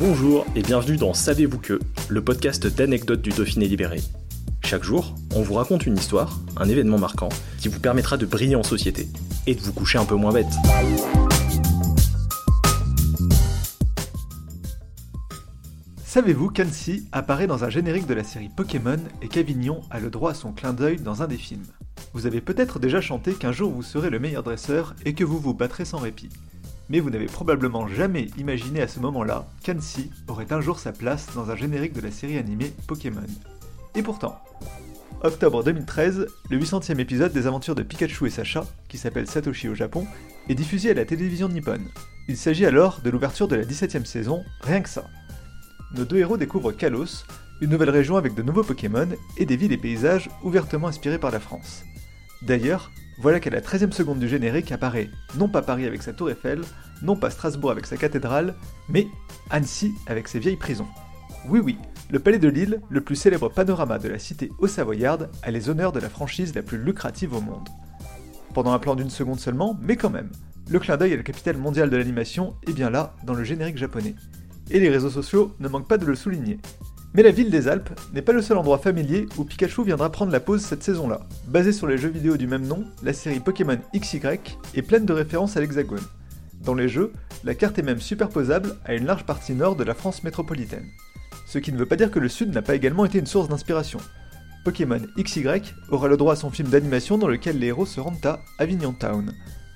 Bonjour et bienvenue dans Savez-vous que, le podcast d'anecdotes du Dauphiné libéré. Chaque jour, on vous raconte une histoire, un événement marquant, qui vous permettra de briller en société et de vous coucher un peu moins bête. Savez-vous qu'Annecy apparaît dans un générique de la série Pokémon et qu'Avignon a le droit à son clin d'œil dans un des films? Vous avez peut-être déjà chanté qu'un jour vous serez le meilleur dresseur et que vous vous battrez sans répit. Mais vous n'avez probablement jamais imaginé à ce moment-là qu'Annecy aurait un jour sa place dans un générique de la série animée Pokémon. Et pourtant, octobre 2013, le 800e épisode des aventures de Pikachu et Sacha, qui s'appelle Satoshi au Japon, est diffusé à la télévision nippone. Il s'agit alors de l'ouverture de la 17e saison, rien que ça nos deux héros découvrent Kalos, une nouvelle région avec de nouveaux Pokémon et des villes et paysages ouvertement inspirés par la France. D'ailleurs, voilà qu'à la 13e seconde du générique apparaît non pas Paris avec sa tour Eiffel, non pas Strasbourg avec sa cathédrale, mais Annecy avec ses vieilles prisons. Oui oui, le palais de Lille, le plus célèbre panorama de la cité haut-savoyarde, a les honneurs de la franchise la plus lucrative au monde. Pendant un plan d'une seconde seulement, mais quand même, le clin d'œil à la capitale mondiale de l'animation est bien là, dans le générique japonais et les réseaux sociaux ne manquent pas de le souligner. Mais la ville des Alpes n'est pas le seul endroit familier où Pikachu viendra prendre la pause cette saison-là. Basée sur les jeux vidéo du même nom, la série Pokémon XY est pleine de références à l'Hexagone. Dans les jeux, la carte est même superposable à une large partie nord de la France métropolitaine. Ce qui ne veut pas dire que le Sud n'a pas également été une source d'inspiration. Pokémon XY aura le droit à son film d'animation dans lequel les héros se rendent à Avignon Town,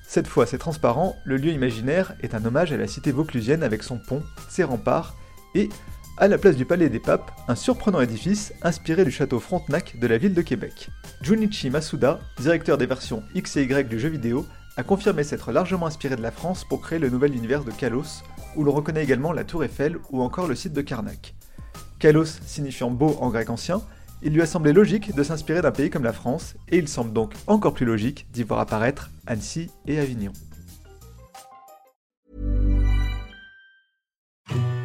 cette fois, c'est transparent, le lieu imaginaire est un hommage à la cité vauclusienne avec son pont, ses remparts, et, à la place du Palais des Papes, un surprenant édifice inspiré du château Frontenac de la ville de Québec. Junichi Masuda, directeur des versions X et Y du jeu vidéo, a confirmé s'être largement inspiré de la France pour créer le nouvel univers de Kalos, où l'on reconnaît également la tour Eiffel ou encore le site de Karnak. Kalos signifiant beau en grec ancien, il lui a semblé logique de s'inspirer d'un pays comme la France, et il semble donc encore plus logique d'y voir apparaître Annecy et Avignon.